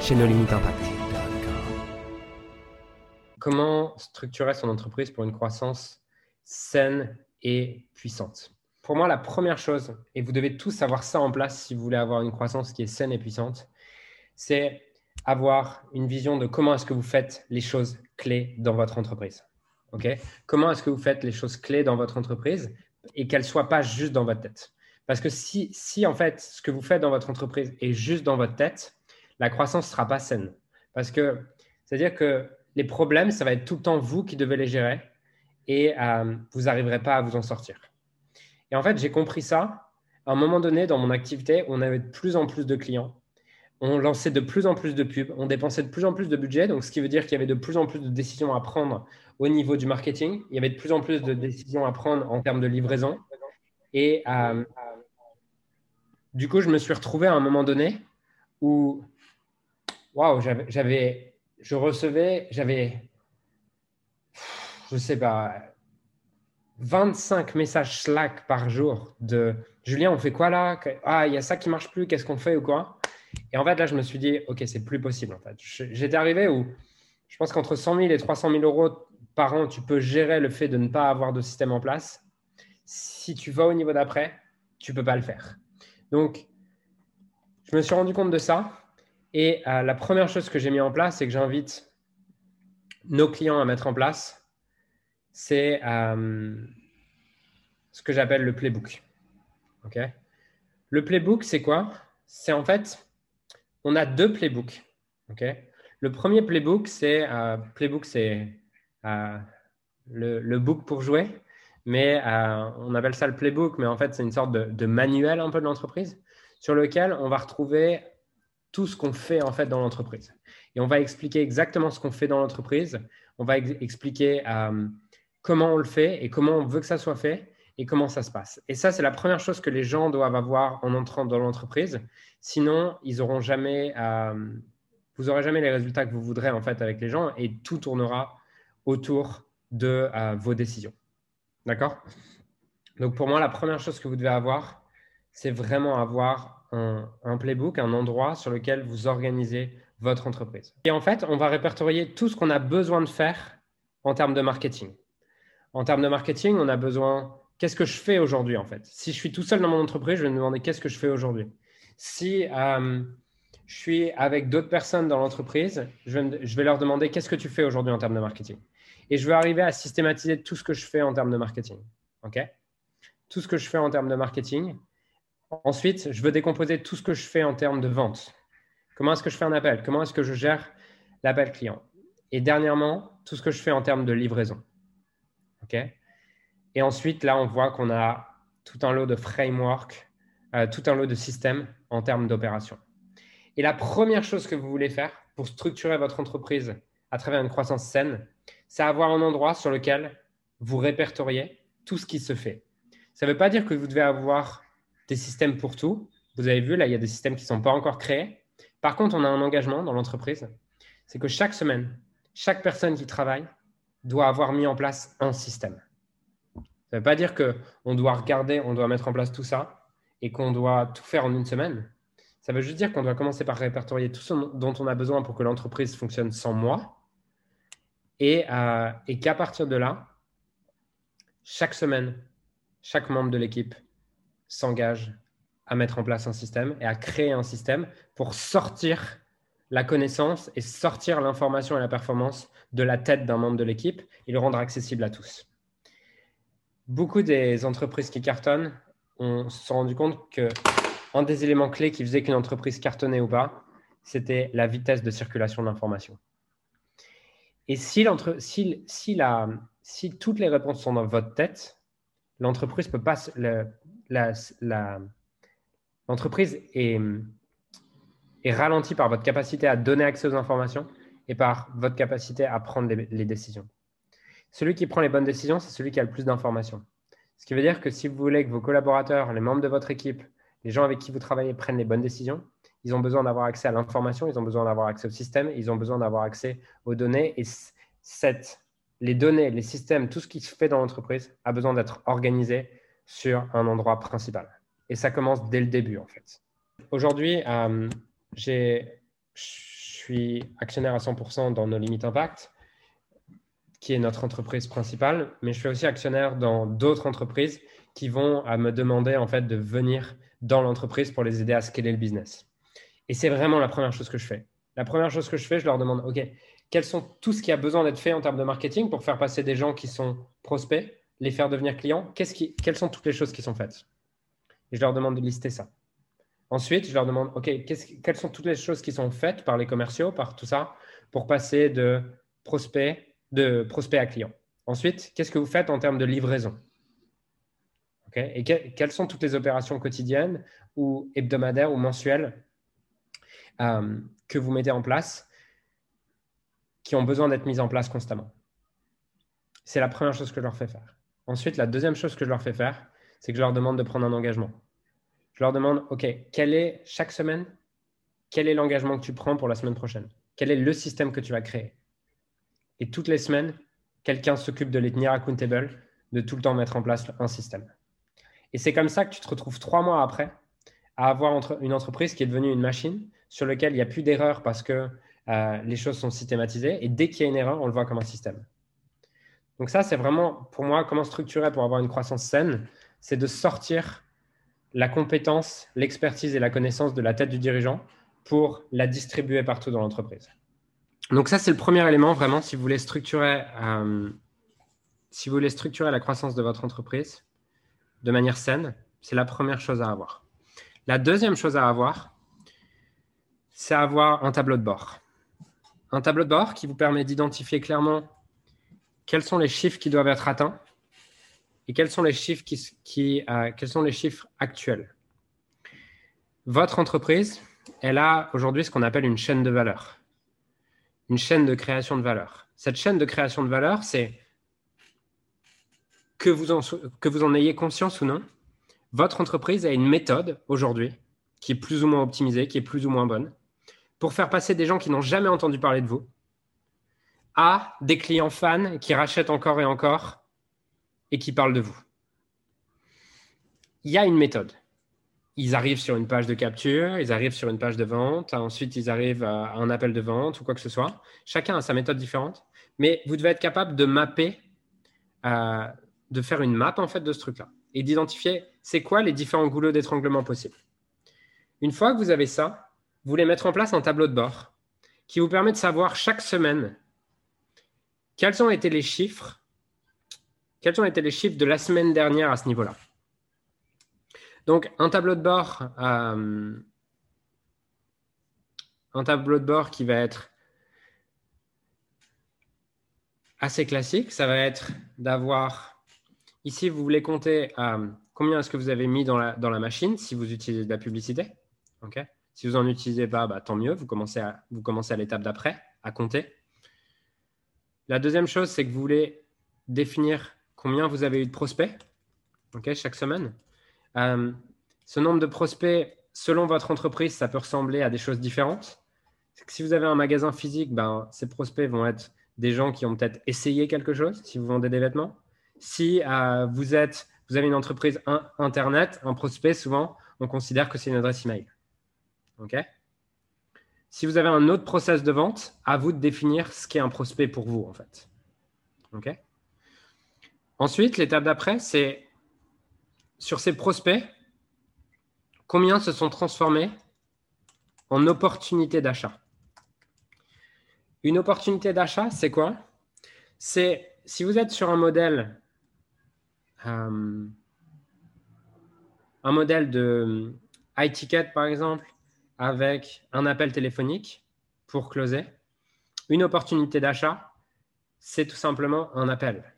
chez No Limit Impact. Comment structurer son entreprise pour une croissance saine et puissante? Pour moi, la première chose, et vous devez tous avoir ça en place si vous voulez avoir une croissance qui est saine et puissante, c'est avoir une vision de comment est-ce que vous faites les choses clés dans votre entreprise. comment est-ce que vous faites les choses clés dans votre entreprise et qu'elles ne soient pas juste dans votre tête? Parce que si, si en fait ce que vous faites dans votre entreprise est juste dans votre tête, la croissance ne sera pas saine. Parce que c'est-à-dire que les problèmes, ça va être tout le temps vous qui devez les gérer et euh, vous n'arriverez pas à vous en sortir. Et en fait, j'ai compris ça à un moment donné dans mon activité, on avait de plus en plus de clients on lançait de plus en plus de pubs, on dépensait de plus en plus de budget, donc ce qui veut dire qu'il y avait de plus en plus de décisions à prendre au niveau du marketing, il y avait de plus en plus de décisions à prendre en termes de livraison. Et euh, du coup, je me suis retrouvé à un moment donné où, waouh, j'avais, je recevais, j'avais, je sais pas, 25 messages Slack par jour de Julien, on fait quoi là? Ah, il y a ça qui marche plus, qu'est-ce qu'on fait ou quoi? Et en fait, là, je me suis dit, OK, c'est plus possible. En fait. J'étais arrivé où je pense qu'entre 100 000 et 300 000 euros par an, tu peux gérer le fait de ne pas avoir de système en place. Si tu vas au niveau d'après, tu peux pas le faire. Donc, je me suis rendu compte de ça. Et euh, la première chose que j'ai mis en place, c'est que j'invite nos clients à mettre en place, c'est euh, ce que j'appelle le playbook. OK? Le playbook, c'est quoi? C'est en fait on a deux playbooks. le premier playbook, c'est euh, playbook, c'est le, book pour jouer, mais on appelle ça le playbook, mais en fait, c'est une sorte de, manuel un peu de l'entreprise sur lequel on va retrouver tout ce qu'on fait en fait dans l'entreprise. Et on va expliquer exactement ce qu'on fait dans l'entreprise. On va expliquer comment on le fait et comment on veut que ça soit fait et comment ça se passe. Et ça, c'est la première chose que les gens doivent avoir en entrant dans l'entreprise. Sinon, ils auront jamais, euh, vous n'aurez jamais les résultats que vous voudrez en fait avec les gens et tout tournera autour de euh, vos décisions. D'accord? Donc pour moi, la première chose que vous devez avoir, c'est vraiment avoir un, playbook, un endroit sur lequel vous organisez votre entreprise. Et en fait, on va répertorier tout ce qu'on a besoin de faire en termes de marketing. En termes de marketing, on a besoin qu'est-ce que je fais aujourd'hui en fait? Si je suis tout seul dans mon entreprise, je vais me demander qu'est-ce que je fais aujourd'hui? Si euh, je suis avec d'autres personnes dans l'entreprise, je, vais leur demander qu'est-ce que tu fais aujourd'hui en termes de marketing? Et je vais arriver à systématiser tout ce que je fais en termes de marketing. OK? Tout ce que je fais en termes de marketing. Ensuite, je veux décomposer tout ce que je fais en termes de vente. Comment est-ce que je fais un appel? Comment est-ce que je gère l'appel client? Et dernièrement, tout ce que je fais en termes de livraison. OK? Et ensuite, là, on voit qu'on a tout un lot de framework, euh, tout un lot de systèmes en termes d'opération. Et la première chose que vous voulez faire pour structurer votre entreprise à travers une croissance saine, c'est avoir un endroit sur lequel vous répertoriez tout ce qui se fait. Ça ne veut pas dire que vous devez avoir des systèmes pour tout. Vous avez vu, là, il y a des systèmes qui ne sont pas encore créés. Par contre, on a un engagement dans l'entreprise. C'est que chaque semaine, chaque personne qui travaille doit avoir mis en place un système. Ça ne veut pas dire qu'on doit regarder, on doit mettre en place tout ça et qu'on doit tout faire en une semaine. Ça veut juste dire qu'on doit commencer par répertorier tout ce dont on a besoin pour que l'entreprise fonctionne sans moi et, euh, et qu'à partir de là, chaque semaine, chaque membre de l'équipe s'engage à mettre en place un système et à créer un système pour sortir la connaissance et sortir l'information et la performance de la tête d'un membre de l'équipe et le rendre accessible à tous beaucoup des entreprises qui cartonnent, on se sont rendu compte que un des éléments clés qui faisait qu'une entreprise cartonnait ou pas, c'était la vitesse de circulation de l'information. Et si, si, si, la, si, toutes les réponses sont dans votre tête, l'entreprise peut pas. L'entreprise est, est ralenti par votre capacité à donner accès aux informations et par votre capacité à prendre les, décisions. Celui qui prend les bonnes décisions, c'est celui qui a le plus d'informations. Ce qui veut dire que si vous voulez que vos collaborateurs, les membres de votre équipe, les gens avec qui vous travaillez prennent les bonnes décisions, ils ont besoin d'avoir accès à l'information, ils ont besoin d'avoir accès au système, ils ont besoin d'avoir accès aux données. Et les données, les systèmes, tout ce qui se fait dans l'entreprise a besoin d'être organisé sur un endroit principal. Et ça commence dès le début, en fait. Aujourd'hui, euh, je suis actionnaire à 100% dans nos limites Impact, qui est notre entreprise principale, mais je suis aussi actionnaire dans d'autres entreprises qui vont à me demander en fait de venir dans l'entreprise pour les aider à scaler le business. Et c'est vraiment la première chose que je fais. La première chose que je fais, je leur demande, OK, quels sont tout ce qui a besoin d'être fait en termes de marketing pour faire passer des gens qui sont prospects, les faire devenir clients Quelles sont toutes les choses qui sont faites? Je leur demande de lister ça. Ensuite, je leur demande, OK, quelles sont toutes les choses qui sont faites par les commerciaux, par tout ça, pour passer de prospect, de prospect à client? Ensuite, qu'est-ce que vous faites en termes de livraison? Et quelles sont toutes les opérations quotidiennes ou hebdomadaires ou mensuelles euh, que vous mettez en place qui ont besoin d'être mises en place constamment? C'est la première chose que je leur fais faire. Ensuite, la deuxième chose que je leur fais faire, c'est que je leur demande de prendre un engagement. Je leur demande, OK, quel est chaque semaine, quel est l'engagement que tu prends pour la semaine prochaine? Quel est le système que tu vas créer? Et toutes les semaines, quelqu'un s'occupe de les tenir accountable, de tout le temps mettre en place un système. Et c'est comme ça que tu te retrouves trois mois après à avoir une entreprise qui est devenue une machine sur laquelle il n'y a plus d'erreurs parce que euh, les choses sont systématisées. Et dès qu'il y a une erreur, on le voit comme un système. Donc ça, c'est vraiment, pour moi, comment structurer pour avoir une croissance saine, c'est de sortir la compétence, l'expertise et la connaissance de la tête du dirigeant pour la distribuer partout dans l'entreprise. Donc ça, c'est le premier élément, vraiment, si vous voulez structurer, euh, si vous voulez structurer la croissance de votre entreprise de manière saine, c'est la première chose à avoir. La deuxième chose à avoir, c'est avoir un tableau de bord. Un tableau de bord qui vous permet d'identifier clairement quels sont les chiffres qui doivent être atteints et quels sont les chiffres, qui, euh, quels sont les chiffres actuels. Votre entreprise, elle a aujourd'hui ce qu'on appelle une chaîne de valeur, une chaîne de création de valeur. Cette chaîne de création de valeur, c'est que vous en ayez conscience ou non, votre entreprise a une méthode aujourd'hui qui est plus ou moins optimisée, qui est plus ou moins bonne, pour faire passer des gens qui n'ont jamais entendu parler de vous à des clients fans qui rachètent encore et encore et qui parlent de vous. Il y a une méthode. Ils arrivent sur une page de capture, ils arrivent sur une page de vente, ensuite ils arrivent à un appel de vente ou quoi que ce soit. Chacun a sa méthode différente, mais vous devez être capable de mapper, euh, de faire une map en fait de ce truc-là et d'identifier c'est quoi les différents goulots d'étranglement possibles. Une fois que vous avez ça, vous voulez mettre en place un tableau de bord qui vous permet de savoir chaque semaine quels ont été les chiffres de la semaine dernière à ce niveau-là? Donc, un tableau de bord, euh, un tableau de bord qui va être assez classique, ça va être d'avoir, ici, vous voulez compter euh, combien est-ce que vous avez mis dans la, machine si vous utilisez de la publicité. si vous n'en utilisez pas, bah, tant mieux, vous commencez à l'étape d'après, à compter. La deuxième chose, c'est que vous voulez définir combien vous avez eu de prospects chaque semaine. Euh, ce nombre de prospects, selon votre entreprise, ça peut ressembler à des choses différentes. si vous avez un magasin physique, ben, ces prospects vont être des gens qui ont peut-être essayé quelque chose, si vous vendez des vêtements. Si euh, vous, êtes, vous avez une entreprise Internet, un prospect, souvent, on considère que c'est une adresse email. OK? Si vous avez un autre process de vente, à vous de définir ce qu'est un prospect pour vous, en fait. OK? Ensuite, l'étape d'après, c'est sur ces prospects, combien se sont transformés en opportunités d'achat? Une opportunité d'achat, c'est quoi? C'est si vous êtes sur un modèle, euh, un modèle de high ticket par exemple, avec un appel téléphonique pour closer, une opportunité d'achat, c'est tout simplement un appel.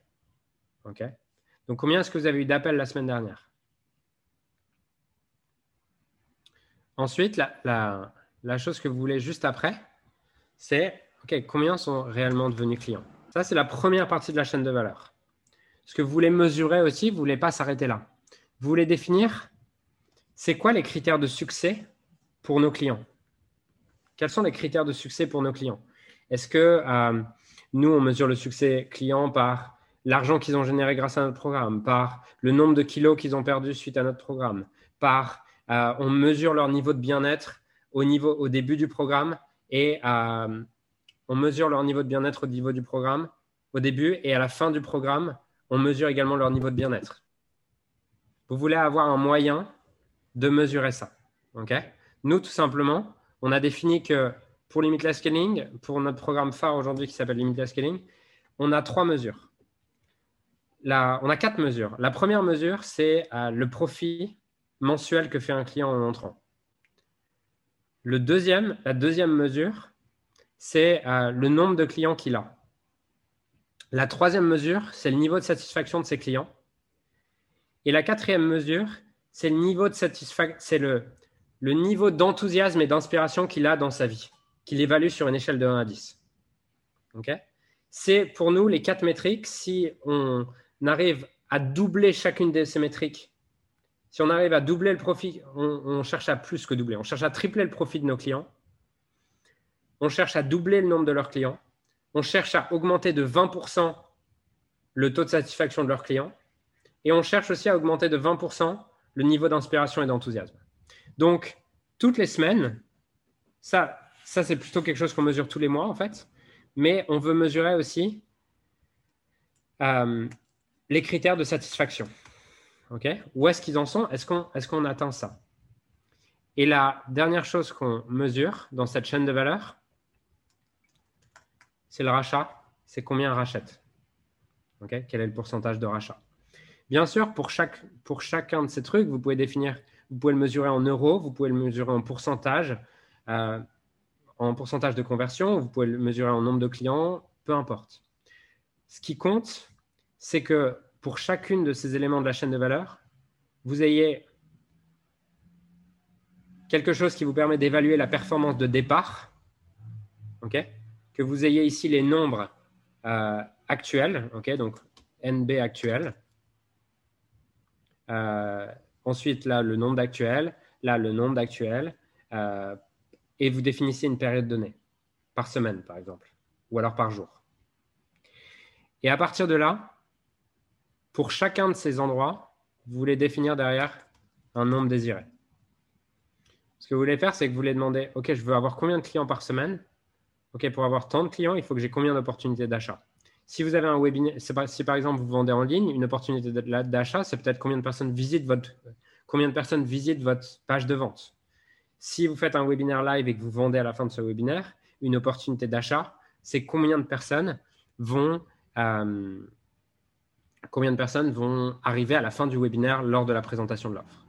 Donc, combien est-ce que vous avez eu d'appels la semaine dernière? Ensuite, la, chose que vous voulez juste après, c'est combien sont réellement devenus clients? Ça, c'est la première partie de la chaîne de valeur. Ce que vous voulez mesurer aussi, vous ne voulez pas s'arrêter là. Vous voulez définir, c'est quoi les critères de succès pour nos clients Quels sont les critères de succès pour nos clients? Est-ce que euh, nous, on mesure le succès client par l'argent qu'ils ont généré grâce à notre programme, par le nombre de kilos qu'ils ont perdu suite à notre programme, par euh, on mesure leur niveau de bien-être au, niveau, au début du programme et euh, on mesure leur niveau de bien-être au niveau du programme au début et à la fin du programme, on mesure également leur niveau de bien-être. Vous voulez avoir un moyen de mesurer ça. Nous, tout simplement, on a défini que pour Limitless Scaling, pour notre programme phare aujourd'hui qui s'appelle Limitless Scaling, on a trois mesures. on a quatre mesures. La première mesure, c'est euh, le profit mensuel que fait un client en entrant. La deuxième mesure, c'est euh, le nombre de clients qu'il a. La troisième mesure, c'est le niveau de satisfaction de ses clients. Et la quatrième mesure, c'est le niveau de satisfaction, c'est le, le niveau d'enthousiasme et d'inspiration qu'il a dans sa vie, qu'il évalue sur une échelle de 1 à 10. c'est pour nous les quatre métriques. Si on arrive à doubler chacune de ces métriques si on arrive à doubler le profit, on, cherche à plus que doubler, on cherche à tripler le profit de nos clients, on cherche à doubler le nombre de leurs clients, on cherche à augmenter de 20% le taux de satisfaction de leurs clients, et on cherche aussi à augmenter de 20% le niveau d'inspiration et d'enthousiasme. Donc, toutes les semaines, ça, ça c'est plutôt quelque chose qu'on mesure tous les mois en fait, mais on veut mesurer aussi euh, les critères de satisfaction. Où est-ce qu'ils en sont? Est-ce qu'on est atteint ça? Et la dernière chose qu'on mesure dans cette chaîne de valeur, c'est le rachat. C'est combien on rachète? Quel est le pourcentage de rachat? Bien sûr, pour chacun de ces trucs, vous pouvez définir, vous pouvez le mesurer en euros, vous pouvez le mesurer en pourcentage, euh, en pourcentage de conversion, vous pouvez le mesurer en nombre de clients, peu importe. Ce qui compte, c'est que pour chacune de ces éléments de la chaîne de valeur, vous ayez quelque chose qui vous permet d'évaluer la performance de départ, que vous ayez ici les nombres euh, actuels, donc NB actuel, euh, ensuite là le nombre d'actuels, là le nombre d'actuels, euh, et vous définissez une période donnée, par semaine par exemple, ou alors par jour. Et à partir de là, pour chacun de ces endroits, vous voulez définir derrière un nombre désiré. Ce que vous voulez faire, c'est que vous voulez demander, OK, je veux avoir combien de clients par semaine? OK, pour avoir tant de clients, il faut que j'ai combien d'opportunités d'achat? Si vous avez un webinaire, si par exemple vous vendez en ligne, une opportunité d'achat, c'est peut-être combien de personnes visitent votre, combien de personnes visitent votre page de vente. Si vous faites un webinaire live et que vous vendez à la fin de ce webinaire, une opportunité d'achat, c'est combien de personnes vont euh, combien de personnes vont arriver à la fin du webinaire lors de la présentation de l'offre.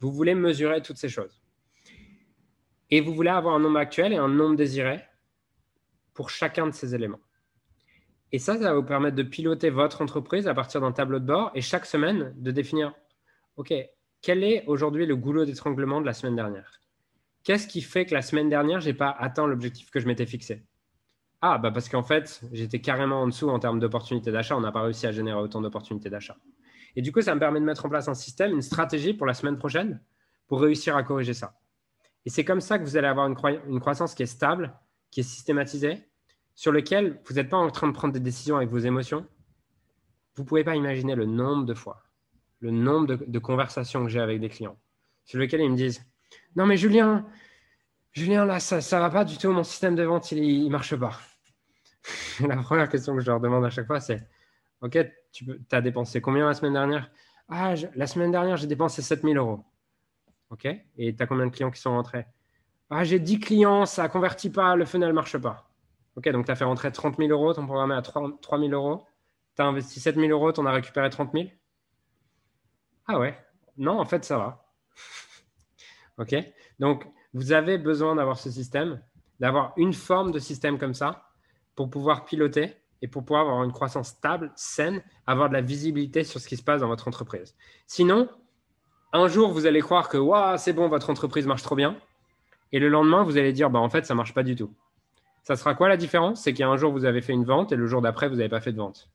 Vous voulez mesurer toutes ces choses. Et vous voulez avoir un nombre actuel et un nombre désiré pour chacun de ces éléments. Et ça, ça va vous permettre de piloter votre entreprise à partir d'un tableau de bord et chaque semaine de définir, OK, quel est aujourd'hui le goulot d'étranglement de la semaine dernière? Qu'est-ce qui fait que la semaine dernière, je n'ai pas atteint l'objectif que je m'étais fixé? Ah, bah parce qu'en fait, j'étais carrément en dessous en termes d'opportunités d'achat. On n'a pas réussi à générer autant d'opportunités d'achat. Et du coup, ça me permet de mettre en place un système, une stratégie pour la semaine prochaine pour réussir à corriger ça. Et c'est comme ça que vous allez avoir une, croissance qui est stable, qui est systématisée, sur lequel vous n'êtes pas en train de prendre des décisions avec vos émotions. Vous ne pouvez pas imaginer le nombre de fois, le nombre de, conversations que j'ai avec des clients, sur lesquels ils me disent Non, mais Julien, Julien, là, ça ne va pas du tout, mon système de vente, il ne marche pas. la première question que je leur demande à chaque fois, c'est Ok, tu as dépensé combien la semaine dernière Ah, la semaine dernière, j'ai dépensé 7000 euros. Ok, et tu as combien de clients qui sont rentrés Ah, j'ai 10 clients, ça ne convertit pas, le funnel ne marche pas. Ok, donc tu as fait rentrer 30 000 euros, ton programme est à 3, 000 euros. Tu as investi 7 000 euros, tu en as récupéré 30 000 Ah ouais, non, en fait, ça va. ok, donc vous avez besoin d'avoir ce système, d'avoir une forme de système comme ça pour pouvoir piloter et pour pouvoir avoir une croissance stable, saine, avoir de la visibilité sur ce qui se passe dans votre entreprise. Sinon, un jour, vous allez croire que c'est bon, votre entreprise marche trop bien. Et le lendemain, vous allez dire, bah, en fait, ça ne marche pas du tout. Ça sera quoi la différence? C'est qu'il y a un jour, vous avez fait une vente et le jour d'après, vous n'avez pas fait de vente.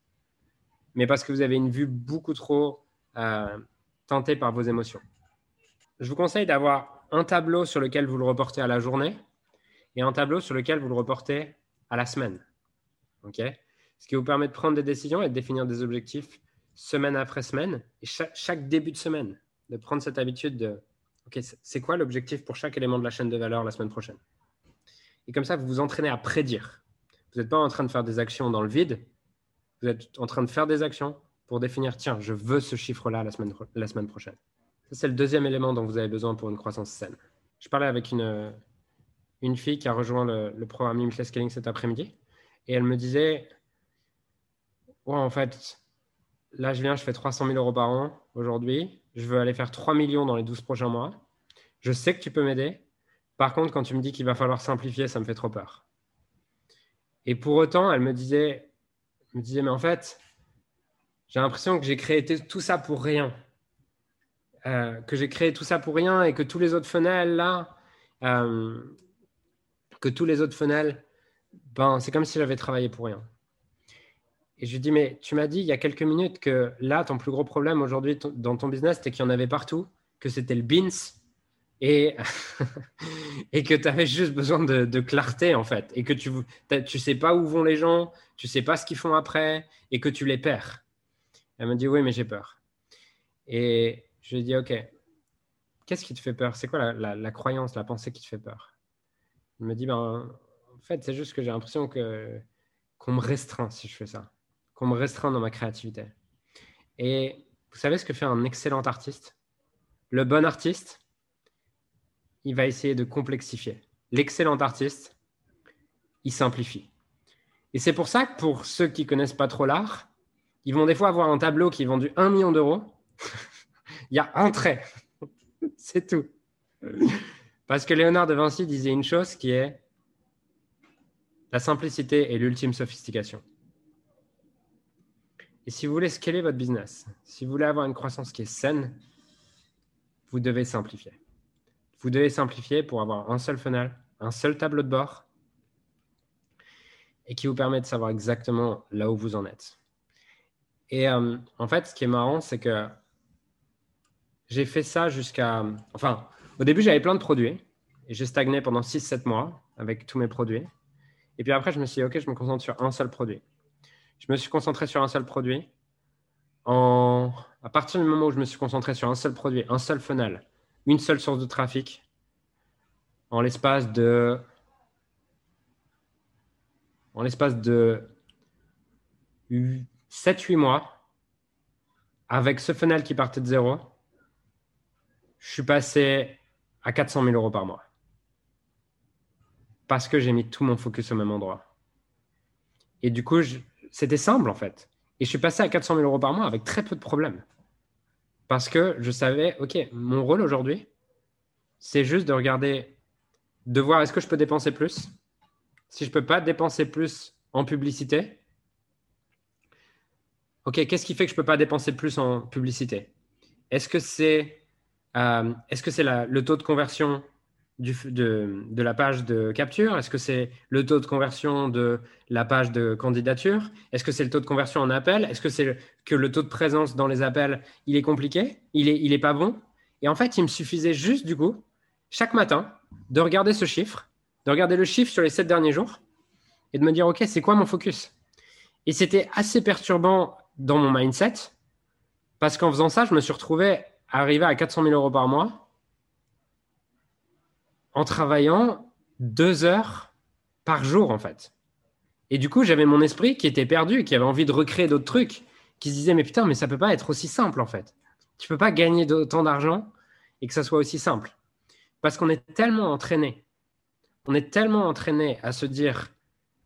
Mais parce que vous avez une vue beaucoup trop euh, tentée par vos émotions. Je vous conseille d'avoir un tableau sur lequel vous le reportez à la journée et un tableau sur lequel vous le reportez à la semaine. Ce qui vous permet de prendre des décisions et de définir des objectifs semaine après semaine et chaque, début de semaine, de prendre cette habitude de OK, c'est quoi l'objectif pour chaque élément de la chaîne de valeur la semaine prochaine? Et comme ça, vous vous entraînez à prédire. Vous n'êtes pas en train de faire des actions dans le vide, vous êtes en train de faire des actions pour définir tiens, je veux ce chiffre-là la semaine, prochaine. Ça, c'est le deuxième élément dont vous avez besoin pour une croissance saine. Je parlais avec une, une fille qui a rejoint le, le programme Limitless Scaling cet après-midi et elle me disait ouais, en fait, là, je viens, je fais 300 000 euros par an aujourd'hui. Je veux aller faire 3 millions dans les 12 prochains mois. Je sais que tu peux m'aider. Par contre, quand tu me dis qu'il va falloir simplifier, ça me fait trop peur. Et pour autant, elle me disait, me disait mais en fait, j'ai l'impression que j'ai créé tout ça pour rien. Euh, que j'ai créé tout ça pour rien et que tous les autres funnels là, euh, que tous les autres funnels, ben, c'est comme si j'avais travaillé pour rien. Et je lui dis, mais tu m'as dit il y a quelques minutes que là, ton plus gros problème aujourd'hui dans ton business, c'était qu'il y en avait partout, que c'était le beans et, que tu avais juste besoin de, clarté en fait. Et que tu ne sais pas où vont les gens, tu sais pas ce qu'ils font après et que tu les perds. Elle me dit, oui, mais j'ai peur. Et je lui ai dit, OK, qu'est-ce qui te fait peur? C'est quoi la, croyance, la pensée qui te fait peur? Elle me dit, ben, en fait, c'est juste que j'ai l'impression que qu'on me restreint si je fais ça qu'on me restreint dans ma créativité. Et vous savez ce que fait un excellent artiste? Le bon artiste, il va essayer de complexifier. L'excellent artiste, il simplifie. Et c'est pour ça que pour ceux qui connaissent pas trop l'art, ils vont des fois avoir un tableau qui est vendu 1 million d'euros. il y a un trait. c'est tout. Parce que Léonard de Vinci disait une chose qui est la simplicité est l'ultime sophistication. Et si vous voulez scaler votre business, si vous voulez avoir une croissance qui est saine, vous devez simplifier. Vous devez simplifier pour avoir un seul funnel, un seul tableau de bord et qui vous permet de savoir exactement là où vous en êtes. Et euh, en fait, ce qui est marrant, c'est que j'ai fait ça jusqu'à... Enfin, au début, j'avais plein de produits et j'ai stagné pendant 6-7 mois avec tous mes produits. Et puis après, je me suis dit, OK, je me concentre sur un seul produit. Je me suis concentré sur un seul produit. En... À partir du moment où je me suis concentré sur un seul produit, un seul funnel, une seule source de trafic, en l'espace de en l'espace de 7-8 mois, avec ce funnel qui partait de zéro, je suis passé à 400 000 euros par mois. Parce que j'ai mis tout mon focus au même endroit. Et du coup, je, c'était simple en fait. Et je suis passé à 400 000 euros par mois avec très peu de problèmes. Parce que je savais, OK, mon rôle aujourd'hui, c'est juste de regarder, de voir est-ce que je peux dépenser plus. Si je ne peux pas dépenser plus en publicité, OK, qu'est-ce qui fait que je ne peux pas dépenser plus en publicité? Est-ce que c'est euh, est -ce le taux de conversion de, la page de capture? Est-ce que c'est le taux de conversion de la page de candidature? Est-ce que c'est le taux de conversion en appel? Est-ce que c'est que le taux de présence dans les appels, il est compliqué? Il n'est il est pas bon? Et en fait, il me suffisait juste, du coup, chaque matin, de regarder ce chiffre, de regarder le chiffre sur les sept derniers jours et de me dire, OK, c'est quoi mon focus? Et c'était assez perturbant dans mon mindset parce qu'en faisant ça, je me suis retrouvé à à 400 000 euros par mois en travaillant deux heures par jour, en fait. Et du coup, j'avais mon esprit qui était perdu, qui avait envie de recréer d'autres trucs, qui se disait, mais putain, mais ça peut pas être aussi simple, en fait. Tu peux pas gagner autant d'argent et que ça soit aussi simple. Parce qu'on est tellement entraîné. On est tellement entraîné à se dire,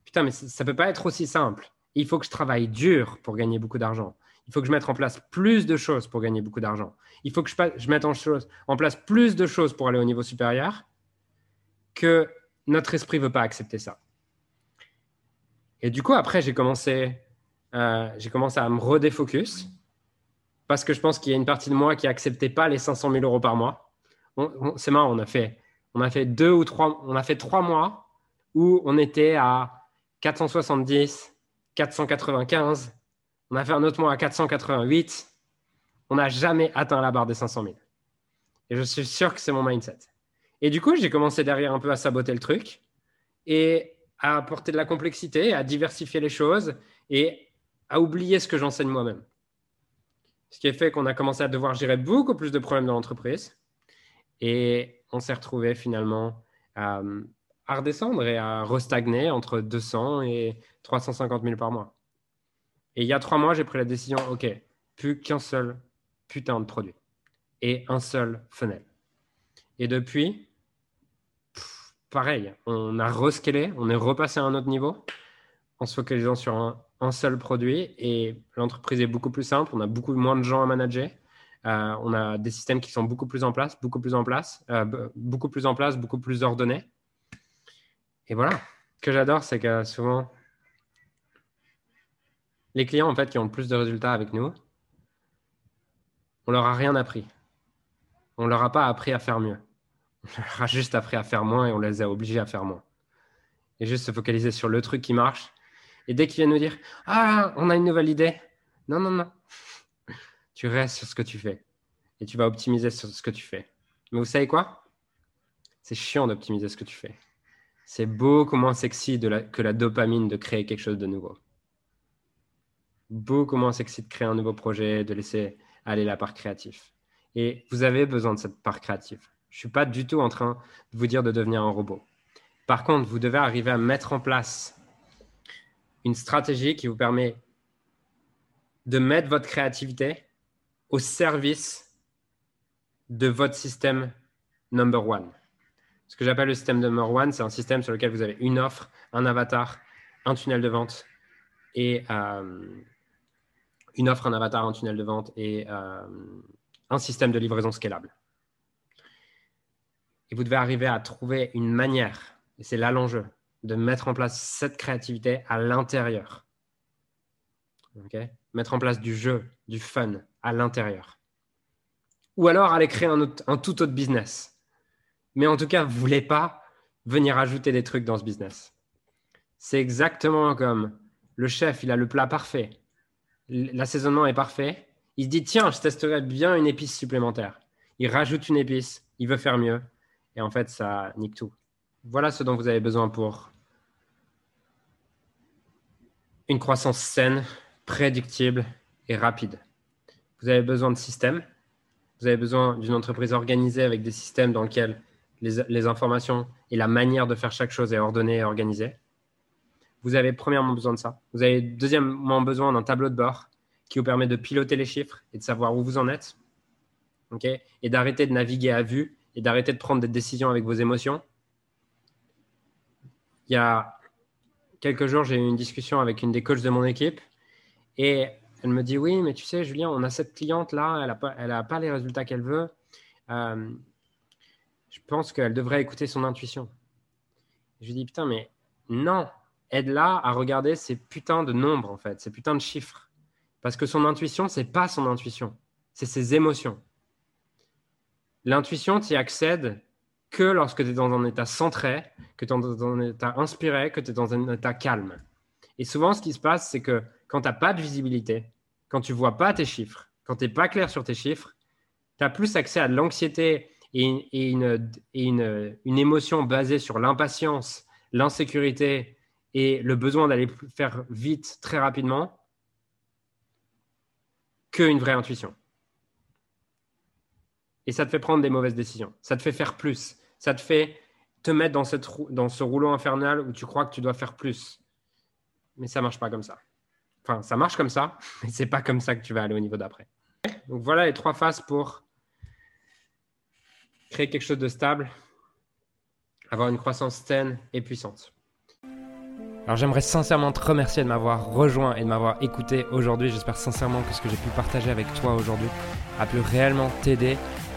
putain, mais ça peut pas être aussi simple. Il faut que je travaille dur pour gagner beaucoup d'argent. Il faut que je mette en place plus de choses pour gagner beaucoup d'argent. Il faut que je, mette en place plus de choses pour aller au niveau supérieur que notre esprit veut pas accepter ça. Et du coup, après, j'ai commencé, euh, j'ai commencé à me redéfocus parce que je pense qu'il y a une partie de moi qui n'acceptait pas les 500 000 euros par mois. C'est marrant, on a fait, On a fait deux ou trois, on a fait trois mois où on était à 470, 495. On a fait un autre mois à 488. On n'a jamais atteint la barre des 500 000. Et je suis sûr que c'est mon mindset. Et du coup, j'ai commencé derrière un peu à saboter le truc et à apporter de la complexité, à diversifier les choses et à oublier ce que j'enseigne moi-même. Ce qui a fait qu'on a commencé à devoir gérer beaucoup plus de problèmes dans l'entreprise. Et on s'est retrouvé finalement à, redescendre et à restagner entre 200 et 350 000 par mois. Et il y a trois mois, j'ai pris la décision, OK, plus qu'un seul putain de produit et un seul funnel. Et depuis, pareil, on a rescalé, on est repassé à un autre niveau en se focalisant sur un, seul produit et l'entreprise est beaucoup plus simple, on a beaucoup moins de gens à manager. Euh, on a des systèmes qui sont beaucoup plus en place, beaucoup plus en place, euh, beaucoup plus en place, beaucoup plus ordonnés. Et voilà. Ce que j'adore, c'est que souvent, les clients en fait qui ont plus de résultats avec nous, on leur a rien appris. On leur a pas appris à faire mieux. On juste appris à faire moins et on les a obligés à faire moins. Et juste se focaliser sur le truc qui marche. Et dès qu'ils viennent nous dire Ah, on a une nouvelle idée. Non, non, non tu restes sur ce que tu fais et tu vas optimiser sur ce que tu fais. Mais vous savez quoi? C'est chiant d'optimiser ce que tu fais. C'est beaucoup moins sexy que la dopamine de créer quelque chose de nouveau. Beaucoup moins sexy de créer un nouveau projet, de laisser aller la part créative. Et vous avez besoin de cette part créative. Je ne suis pas du tout en train de vous dire de devenir un robot. Par contre, vous devez arriver à mettre en place une stratégie qui vous permet de mettre votre créativité au service de votre système number one. Ce que j'appelle le système number one, c'est un système sur lequel vous avez une offre, un avatar, un tunnel de vente et euh, une offre, un avatar, un tunnel de vente et euh, un système de livraison scalable. Et vous devez arriver à trouver une manière, et c'est là l'enjeu, de mettre en place cette créativité à l'intérieur. mettre en place du jeu, du fun, à l'intérieur. Ou alors aller créer un, tout autre business. Mais en tout cas, vous ne voulez pas venir ajouter des trucs dans ce business. C'est exactement comme le chef, il a le plat parfait. L'assaisonnement est parfait. Il se dit, tiens, je testerai bien une épice supplémentaire. Il rajoute une épice, il veut faire mieux. Et en fait, ça nique tout. Voilà ce dont vous avez besoin pour une croissance saine, prédictible et rapide. Vous avez besoin de systèmes. Vous avez besoin d'une entreprise organisée avec des systèmes dans lesquels les, informations et la manière de faire chaque chose est ordonnée et organisée. Vous avez premièrement besoin de ça. Vous avez deuxièmement besoin d'un tableau de bord qui vous permet de piloter les chiffres et de savoir où vous en êtes. et d'arrêter de naviguer à vue et d'arrêter de prendre des décisions avec vos émotions. Il y a quelques jours, j'ai eu une discussion avec une des coachs de mon équipe et elle me dit Oui, mais tu sais, Julien, on a cette cliente-là, elle n'a pas, pas les résultats qu'elle veut. Euh, je pense qu'elle devrait écouter son intuition. Je lui dis Putain, mais non, aide-la à regarder ces putains de nombres, en fait, ces putains de chiffres. Parce que son intuition, c'est pas son intuition, c'est ses émotions. L'intuition, tu y accèdes que lorsque tu es dans un état centré, que tu es dans un état inspiré, que tu es dans un état calme. Et souvent, ce qui se passe, c'est que quand tu n'as pas de visibilité, quand tu vois pas tes chiffres, quand tu n'es pas clair sur tes chiffres, tu as plus accès à de l'anxiété et, une, une, émotion basée sur l'impatience, l'insécurité et le besoin d'aller faire vite très rapidement qu'une vraie intuition. Et ça te fait prendre des mauvaises décisions. Ça te fait faire plus. Ça te fait te mettre dans, cette, dans ce rouleau infernal où tu crois que tu dois faire plus. Mais ça marche pas comme ça. Enfin, ça marche comme ça, mais c'est pas comme ça que tu vas aller au niveau d'après. Donc voilà les trois phases pour créer quelque chose de stable, avoir une croissance saine et puissante. Alors j'aimerais sincèrement te remercier de m'avoir rejoint et de m'avoir écouté aujourd'hui. J'espère sincèrement que ce que j'ai pu partager avec toi aujourd'hui a pu réellement t'aider